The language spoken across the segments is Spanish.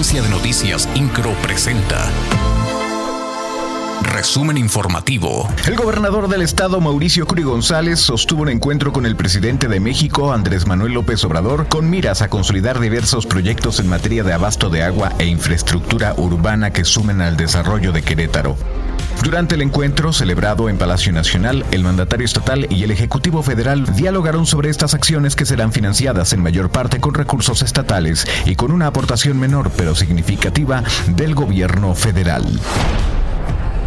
Agencia de Noticias Incro presenta. Resumen informativo. El gobernador del estado, Mauricio Curi González, sostuvo un encuentro con el presidente de México, Andrés Manuel López Obrador, con miras a consolidar diversos proyectos en materia de abasto de agua e infraestructura urbana que sumen al desarrollo de Querétaro. Durante el encuentro celebrado en Palacio Nacional, el mandatario estatal y el Ejecutivo Federal dialogaron sobre estas acciones que serán financiadas en mayor parte con recursos estatales y con una aportación menor pero significativa del gobierno federal.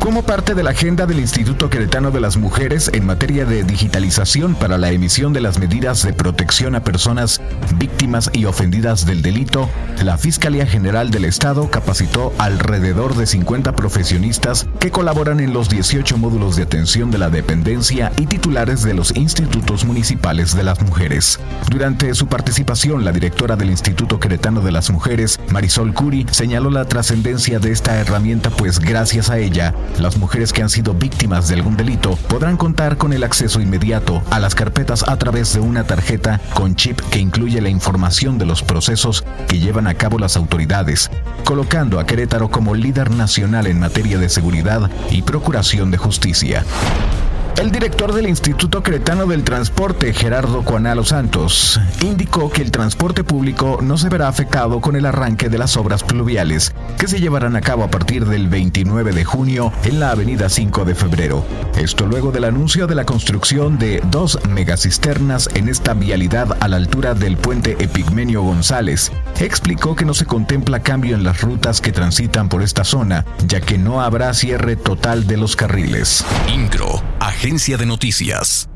Como parte de la agenda del Instituto Queretano de las Mujeres en materia de digitalización para la emisión de las medidas de protección a personas víctimas y ofendidas del delito, la Fiscalía General del Estado capacitó alrededor de 50 profesionistas que colaboran en los 18 módulos de atención de la dependencia y titulares de los institutos municipales de las mujeres. Durante su participación, la directora del Instituto Queretano de las Mujeres, Marisol Curi, señaló la trascendencia de esta herramienta, pues gracias a ella, las mujeres que han sido víctimas de algún delito podrán contar con el acceso inmediato a las carpetas a través de una tarjeta con chip que incluye la información de los procesos que llevan a cabo las autoridades, colocando a Querétaro como líder nacional en materia de seguridad y procuración de justicia. El director del Instituto Cretano del Transporte, Gerardo Cuanalo Santos, indicó que el transporte público no se verá afectado con el arranque de las obras pluviales que se llevarán a cabo a partir del 29 de junio en la avenida 5 de febrero. Esto luego del anuncio de la construcción de dos megacisternas en esta vialidad a la altura del puente Epigmenio González. Explicó que no se contempla cambio en las rutas que transitan por esta zona, ya que no habrá cierre total de los carriles. Incro, Agencia de Noticias.